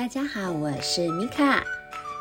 大家好，我是米卡。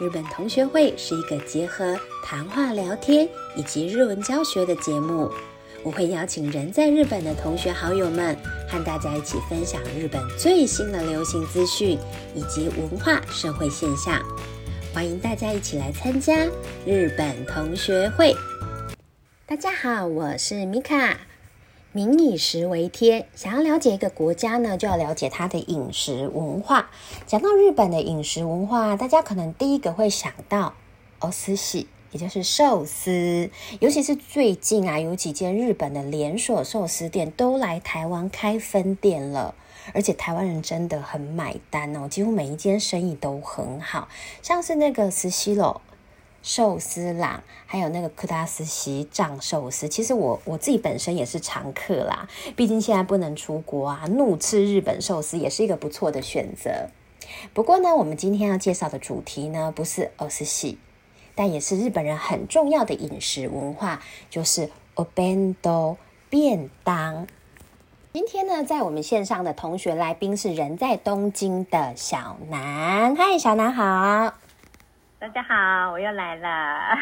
日本同学会是一个结合谈话聊天以及日文教学的节目。我会邀请人在日本的同学好友们，和大家一起分享日本最新的流行资讯以及文化社会现象。欢迎大家一起来参加日本同学会。大家好，我是米卡。民以食为天，想要了解一个国家呢，就要了解它的饮食文化。讲到日本的饮食文化，大家可能第一个会想到哦，寿司，也就是寿司。尤其是最近啊，有几间日本的连锁寿司店都来台湾开分店了，而且台湾人真的很买单哦，几乎每一间生意都很好，像是那个斯西罗。寿司郎，还有那个克达斯西藏寿司，其实我我自己本身也是常客啦。毕竟现在不能出国啊，怒吃日本寿司也是一个不错的选择。不过呢，我们今天要介绍的主题呢，不是寿司，但也是日本人很重要的饮食文化，就是 obendo 便当。今天呢，在我们线上的同学来宾是人在东京的小南，嗨，小南好。大家好，我又来了。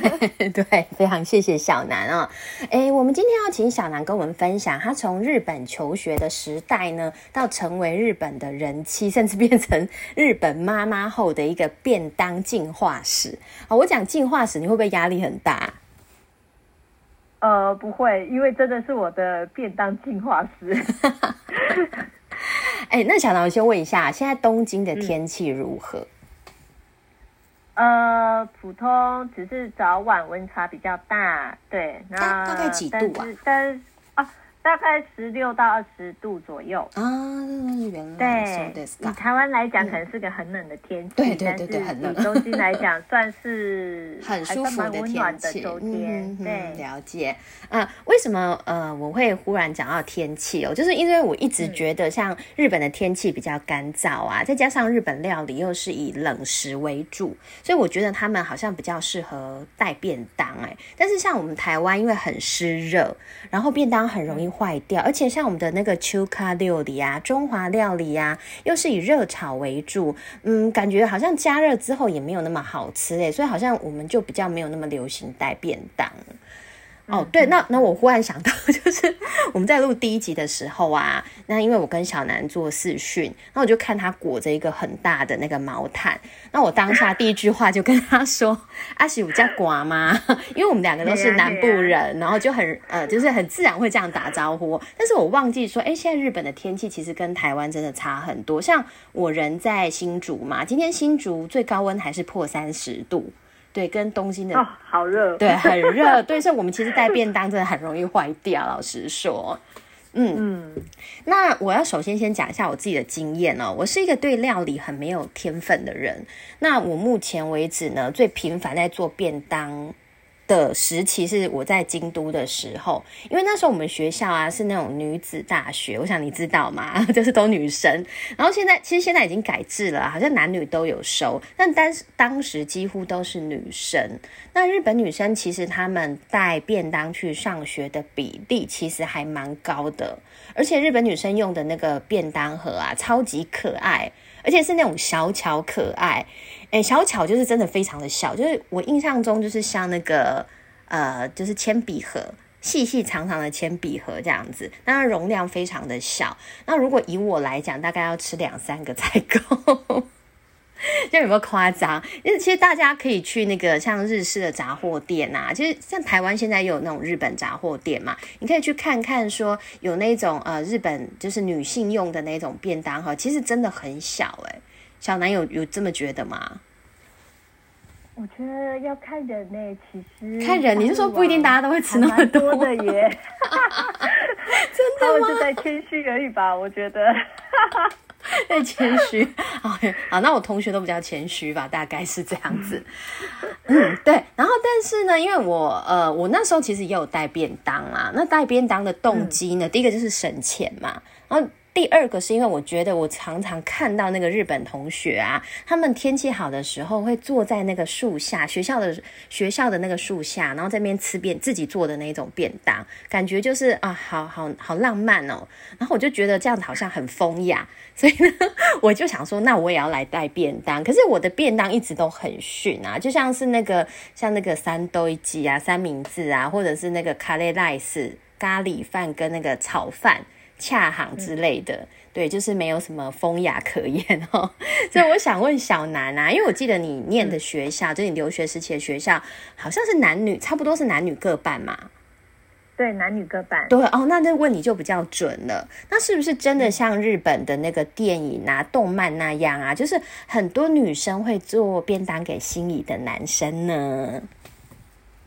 对，非常谢谢小南啊。哎，我们今天要请小南跟我们分享，他从日本求学的时代呢，到成为日本的人妻，甚至变成日本妈妈后的一个便当进化史啊。我讲进化史，你会不会压力很大？呃，不会，因为真的是我的便当进化史。哎，那小南，我先问一下，现在东京的天气如何？呃，普通，只是早晚温差比较大，对，那大概几度啊？但大概十六到二十度左右啊，原来对，以台湾来讲，可能是个很冷的天气，对对对对，很冷。以东京来讲，算是很舒服的天气。嗯，对，了解。啊，为什么呃我会忽然讲到天气哦？就是因为我一直觉得，像日本的天气比较干燥啊，再加上日本料理又是以冷食为主，所以我觉得他们好像比较适合带便当。哎，但是像我们台湾，因为很湿热，然后便当很容易。坏掉，而且像我们的那个秋卡料理啊，中华料理啊，又是以热炒为主，嗯，感觉好像加热之后也没有那么好吃哎，所以好像我们就比较没有那么流行带便当。哦，对，那那我忽然想到，就是我们在录第一集的时候啊，那因为我跟小南做视讯，那我就看他裹着一个很大的那个毛毯，那我当下第一句话就跟他说：“阿喜，我叫寡吗？” 因为我们两个都是南部人，然后就很呃，就是很自然会这样打招呼。但是我忘记说，哎，现在日本的天气其实跟台湾真的差很多。像我人在新竹嘛，今天新竹最高温还是破三十度。对，跟东京的哦，好热，对，很热，对，所以我们其实带便当真的很容易坏掉。老实说，嗯嗯，那我要首先先讲一下我自己的经验哦，我是一个对料理很没有天分的人。那我目前为止呢，最频繁在做便当。的时期是我在京都的时候，因为那时候我们学校啊是那种女子大学，我想你知道吗？就是都女生。然后现在其实现在已经改制了，好像男女都有收，但当当时几乎都是女生。那日本女生其实她们带便当去上学的比例其实还蛮高的，而且日本女生用的那个便当盒啊，超级可爱。而且是那种小巧可爱，哎，小巧就是真的非常的小，就是我印象中就是像那个呃，就是铅笔盒，细细长长的铅笔盒这样子，那容量非常的小。那如果以我来讲，大概要吃两三个才够。就有没有夸张？因为其实大家可以去那个像日式的杂货店啊，其实像台湾现在有那种日本杂货店嘛，你可以去看看，说有那种呃日本就是女性用的那种便当盒，其实真的很小哎。小南有有这么觉得吗？我觉得要看人呢，其实看人，你是说不一定大家都会吃那么多的耶？真的吗？是在谦虚而已吧？我觉得。在谦虚，好，好，那我同学都比较谦虚吧，大概是这样子。嗯，对。然后，但是呢，因为我呃，我那时候其实也有带便当啊。那带便当的动机呢，第一个就是省钱嘛。然后。第二个是因为我觉得我常常看到那个日本同学啊，他们天气好的时候会坐在那个树下，学校的学校的那个树下，然后在那边吃便自己做的那种便当，感觉就是啊，好好好浪漫哦。然后我就觉得这样子好像很风雅，所以呢，我就想说，那我也要来带便当。可是我的便当一直都很逊啊，就像是那个像那个三堆鸡啊、三明治啊，或者是那个卡雷赖斯咖喱饭跟那个炒饭。恰行之类的，对，就是没有什么风雅可言哦。所以我想问小南啊，因为我记得你念的学校，就你留学时期的学校，好像是男女差不多是男女各半嘛？对，男女各半。对哦，那那问你就比较准了。那是不是真的像日本的那个电影啊、动漫那样啊？就是很多女生会做便当给心仪的男生呢？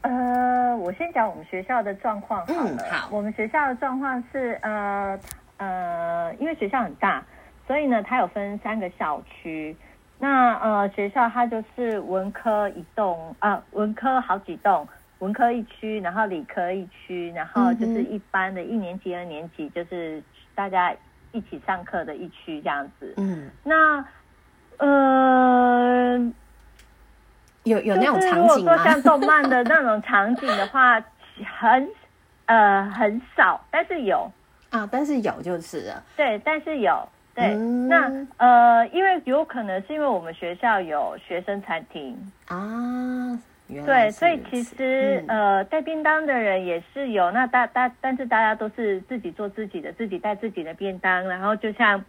呃，我先讲我们学校的状况好了。好，我们学校的状况是，呃呃，因为学校很大，所以呢，它有分三个校区。那呃，学校它就是文科一栋啊，文科好几栋，文科一区，然后理科一区，然后就是一般的一年级、二年级，就是大家一起上课的一区这样子。嗯，那呃。有有那种场景吗？如果说像动漫的那种场景的话，很呃很少，但是有啊，但是有就是了。对，但是有对。那呃，因为有可能是因为我们学校有学生餐厅啊，对，所以其实呃带便当的人也是有。那大大但是大家都是自己做自己的，自己带自己的便当，然后就像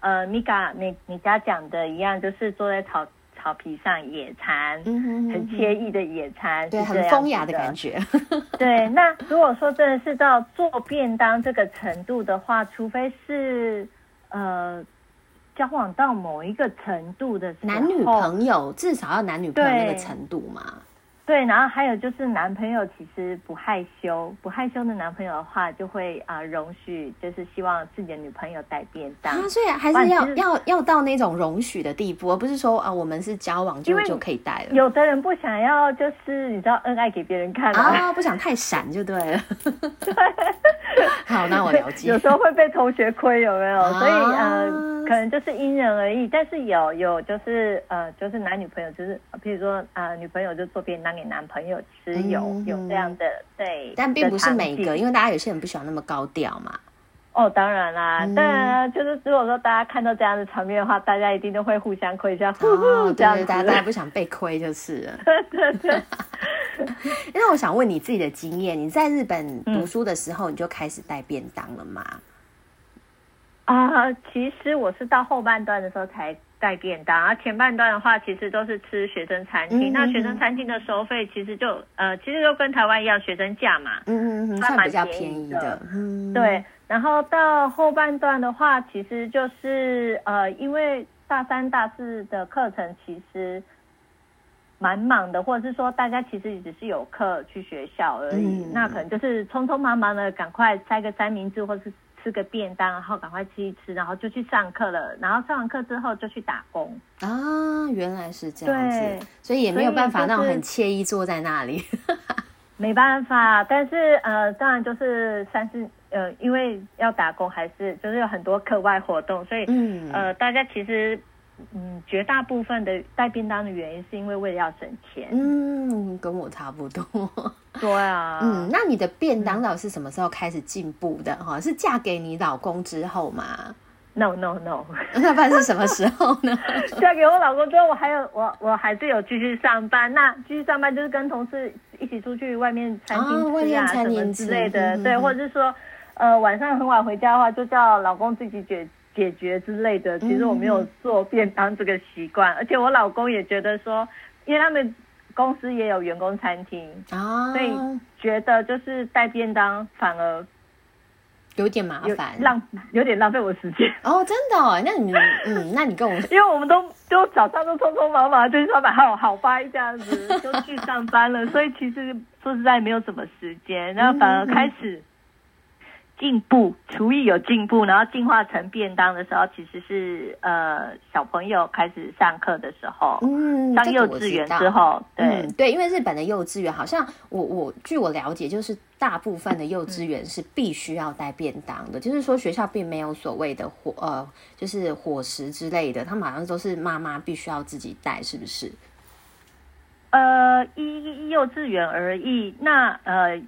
呃米嘎你你家讲的一样，就是坐在草。草皮上野餐，很惬意的野餐，对，很风雅的感觉。对，那如果说真的是到做便当这个程度的话，除非是呃交往到某一个程度的男女朋友，至少要男女朋友那个程度嘛。对，然后还有就是男朋友其实不害羞，不害羞的男朋友的话，就会啊容许，就是希望自己的女朋友带便当。啊，所以还是要要要到那种容许的地步，而不是说啊我们是交往就就可以带了。有的人不想要，就是你知道恩爱给别人看啊，不想太闪就对了。对，好，那我了解。有时候会被同学亏，有没有？所以呃，可能就是因人而异。但是有有就是呃，就是男女朋友，就是比如说啊，女朋友就做便当。给男朋友吃有有这样的对，但并不是每个，因为大家有些人不喜欢那么高调嘛。哦，当然啦，当然就是如果说大家看到这样的场面的话，大家一定都会互相亏一下，哦，这样子，大家不想被亏就是了。对对。那我想问你自己的经验，你在日本读书的时候，你就开始带便当了吗？啊，其实我是到后半段的时候才。带便当，而前半段的话，其实都是吃学生餐厅。那学生餐厅的收费其实就呃，其实就跟台湾一样，学生价嘛，嗯嗯嗯，算比较便宜的。对，然后到后半段的话，其实就是呃，因为大三、大四的课程其实蛮忙的，或者是说大家其实只是有课去学校而已，那可能就是匆匆忙忙的赶快塞个三明治，或是。吃个便当，然后赶快吃一吃，然后就去上课了。然后上完课之后就去打工啊，原来是这样子，所以也没有办法那种很惬意坐在那里。没办法，但是呃，当然就是三四呃，因为要打工，还是就是有很多课外活动，所以嗯呃，大家其实。嗯，绝大部分的带便当的原因是因为为了要省钱。嗯，跟我差不多。对啊。嗯，那你的便当到底是什么时候开始进步的？哈，是嫁给你老公之后吗？No No No，那不然是什么时候呢？嫁给我老公之后，我还有我我还是有继续上班。那继续上班就是跟同事一起出去外面餐厅吃啊什么之类的。对，或者是说，呃，晚上很晚回家的话，就叫老公自己解解决之类的，其实我没有做便当这个习惯，而且我老公也觉得说，因为他们公司也有员工餐厅啊，所以觉得就是带便当反而有点麻烦，浪有点浪费我时间。哦，真的？哦，那你嗯，那你跟我，因为我们都就早上都匆匆忙忙就是说把，好好掰这样子就去上班了，所以其实说实在没有什么时间，然后反而开始。进步，厨艺有进步，然后进化成便当的时候，其实是呃小朋友开始上课的时候，嗯，上幼稚园之后，对对，因为日本的幼稚园好像我我据我了解，就是大部分的幼稚园是必须要带便当的，就是说学校并没有所谓的伙呃就是伙食之类的，他们好像都是妈妈必须要自己带，是不是？呃，依幼稚园而异，那呃。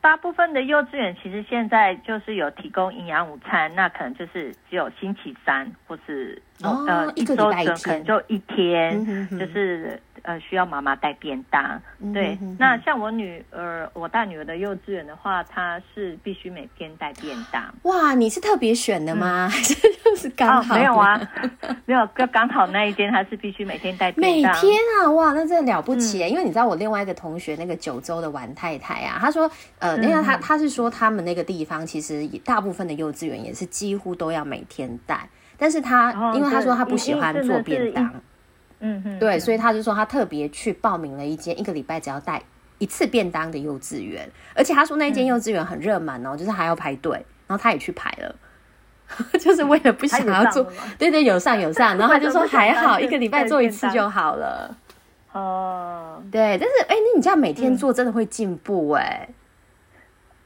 大部分的幼稚园其实现在就是有提供营养午餐，那可能就是只有星期三或是呃一周可能就一天，就是。呃，需要妈妈带便当，对。那像我女儿，我大女儿的幼稚园的话，她是必须每天带便当。哇，你是特别选的吗？还是 就是刚好？没有啊，没有，就刚好那一天她是必须每天带便当。每天啊，哇，那真的了不起！因为你知道我另外一个同学那个九州的王太太啊，她说，呃，因为她她是说他们那个地方其实大部分的幼稚园也是几乎都要每天带，但是她因为她说她不喜欢做便当。嗯哼，对，所以他就说他特别去报名了一间一个礼拜只要带一次便当的幼稚园，而且他说那间幼稚园很热门哦，就是还要排队，然后他也去排了，就是为了不想要做，对对，有上 有上，然后他就说还好一个礼拜做一次就好了。哦，对，但是哎，那你这样每天做真的会进步哎。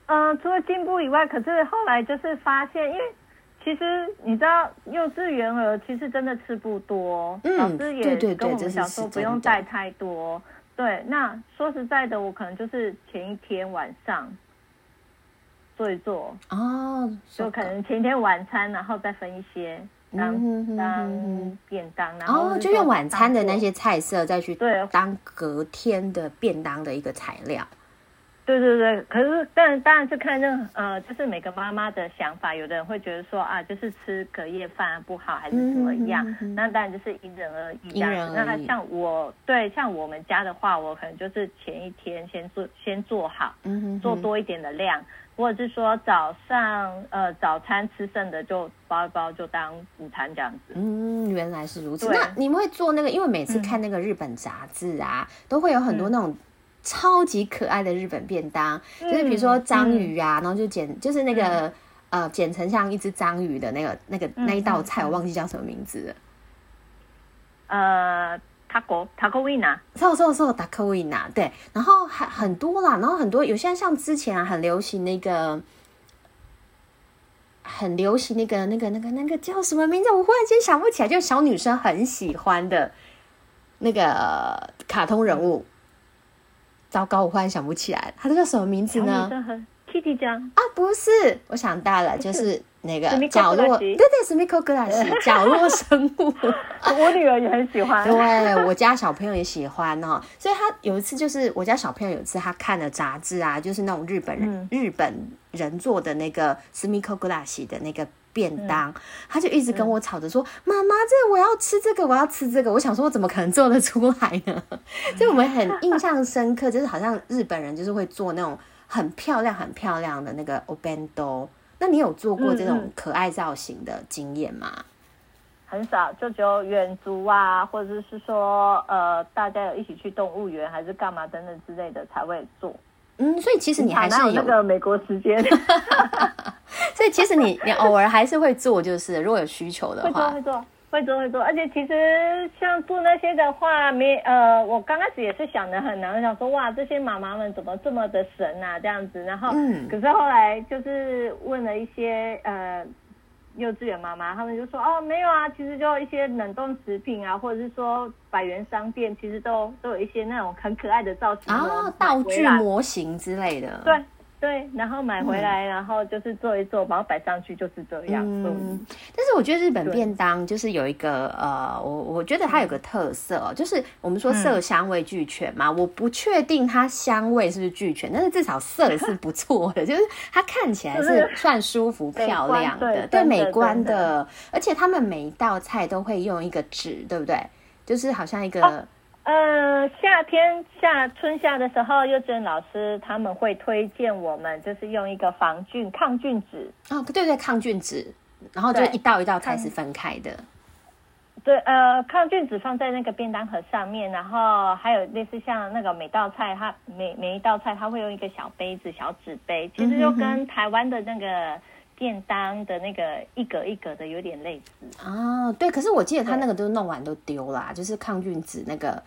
嗯，除了进步以外，可是后来就是发现，因为。其实你知道，幼稚园儿其实真的吃不多，老师也跟我们讲说不用带太多。对，那说实在的，我可能就是前一天晚上做一做哦，就可能前一天晚餐，然后再分一些当当便当，然后就用晚餐的那些菜色再去对当隔天的便当的一个材料。对对对，可是但当然是看那呃，就是每个妈妈的想法，有的人会觉得说啊，就是吃隔夜饭不好，还是怎么样？那当然就是因人而异。因人而异。那像我对像我们家的话，我可能就是前一天先做先做好，做多一点的量，或者是说早上呃早餐吃剩的就包一包就当午餐这样子。嗯，原来是如此。那你们会做那个？因为每次看那个日本杂志啊，都会有很多那种。超级可爱的日本便当，就是比如说章鱼啊，然后就剪，就是那个呃剪成像一只章鱼的那个那个那一道菜，我忘记叫什么名字了。呃，taco taco wina，错错错，taco wina，对，然后还很多啦，然后很多有些像之前啊很流行那个，很流行那个那个那个那个叫什么名字？我忽然间想不起来，就小女生很喜欢的那个卡通人物。糟糕，我忽然想不起来，它叫什么名字呢？Kitty 酱啊，不是，我想到了，就是那个角落，对对，Smiko Glass，角落生物。我女儿也很喜欢，对我家小朋友也喜欢哦。所以他有一次，就是我家小朋友有一次他看了杂志啊，就是那种日本人日本人做的那个 Smiko Glass 的那个。便当，他就一直跟我吵着说：“妈妈，这我要吃这个，我要吃这个。”我想说，我怎么可能做得出来呢？就我们很印象深刻，就是好像日本人就是会做那种很漂亮、很漂亮的那个 obendo。那你有做过这种可爱造型的经验吗？很少，就只有远足啊，或者是说呃，大家有一起去动物园还是干嘛等等之类的才会做。嗯，所以其实你还是有那个美国时间，所以其实你你偶尔还是会做，就是如果有需求的话，会做会做会做会做。而且其实像做那些的话，没呃，我刚开始也是想的很难，想说哇，这些妈妈们怎么这么的神啊这样子。然后，可是后来就是问了一些呃。幼稚园妈妈他们就说哦没有啊，其实就一些冷冻食品啊，或者是说百元商店，其实都都有一些那种很可爱的造型啊，道具模型之类的。对。对，然后买回来，然后就是做一做，把它摆上去，就是这样。嗯，但是我觉得日本便当就是有一个呃，我我觉得它有个特色，就是我们说色香味俱全嘛。我不确定它香味是不是俱全，但是至少色是不错的，就是它看起来是算舒服漂亮的，对美观的。而且他们每一道菜都会用一个纸，对不对？就是好像一个。呃，夏天夏春夏的时候，幼稚园老师他们会推荐我们，就是用一个防菌抗菌纸。哦，对对，抗菌纸，然后就一道一道开始分开的。对，呃，抗菌纸放在那个便当盒上面，然后还有类似像那个每道菜，它每每一道菜它会用一个小杯子、小纸杯，其实就跟台湾的那个便当的那个一格一格的有点类似。啊，对，可是我记得他那个都弄完都丢啦，就是抗菌纸那个。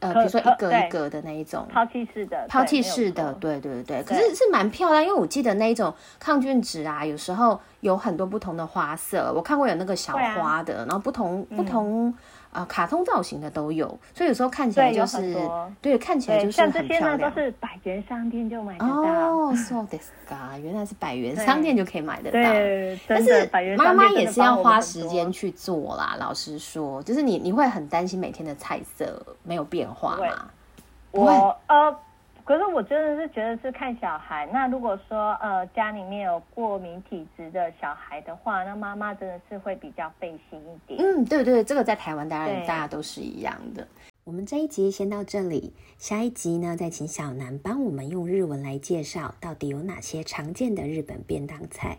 呃，比如说一格一格的那一种抛弃式的，抛弃式的，对对对可是是蛮漂亮，因为我记得那一种抗菌纸啊，有时候有很多不同的花色，我看过有那个小花的，然后不同不同。啊，卡通造型的都有，所以有时候看起来就是对，看起来就是很漂亮。都是百元商店就买得到。哦，so this guy，原来是百元商店就可以买得到。对，但是妈妈也是要花时间去做啦。老实说，就是你你会很担心每天的菜色没有变化吗？我呃。可是我真的是觉得是看小孩。那如果说呃家里面有过敏体质的小孩的话，那妈妈真的是会比较费心一点。嗯，对对，这个在台湾当然大家都是一样的。我们这一集先到这里，下一集呢再请小南帮我们用日文来介绍到底有哪些常见的日本便当菜。